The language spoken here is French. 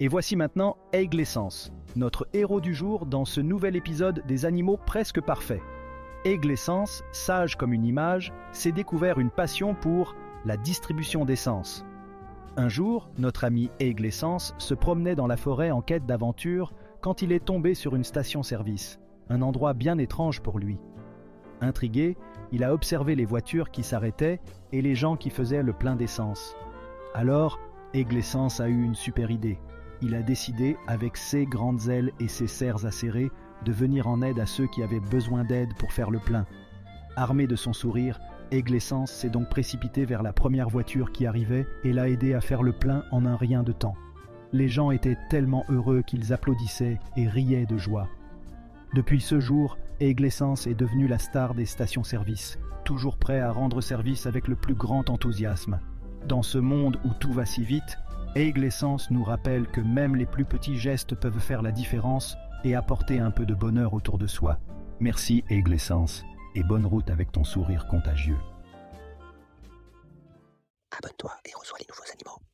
Et voici maintenant Aigle Essence, notre héros du jour dans ce nouvel épisode des animaux presque parfaits. Aigle Essence, sage comme une image, s'est découvert une passion pour la distribution d'essence. Un jour, notre ami Aigle Essence se promenait dans la forêt en quête d'aventure quand il est tombé sur une station-service, un endroit bien étrange pour lui. Intrigué, il a observé les voitures qui s'arrêtaient et les gens qui faisaient le plein d'essence. Alors, Aigle Essence a eu une super idée. Il a décidé, avec ses grandes ailes et ses serres acérées, de venir en aide à ceux qui avaient besoin d'aide pour faire le plein. Armé de son sourire, Aigle Essence s'est donc précipité vers la première voiture qui arrivait et l'a aidé à faire le plein en un rien de temps. Les gens étaient tellement heureux qu'ils applaudissaient et riaient de joie. Depuis ce jour, Aigle Essence est devenu la star des stations-service, toujours prêt à rendre service avec le plus grand enthousiasme. Dans ce monde où tout va si vite, Aigle Essence nous rappelle que même les plus petits gestes peuvent faire la différence et apporter un peu de bonheur autour de soi. Merci Aigle Essence et bonne route avec ton sourire contagieux. Abonne-toi et reçois les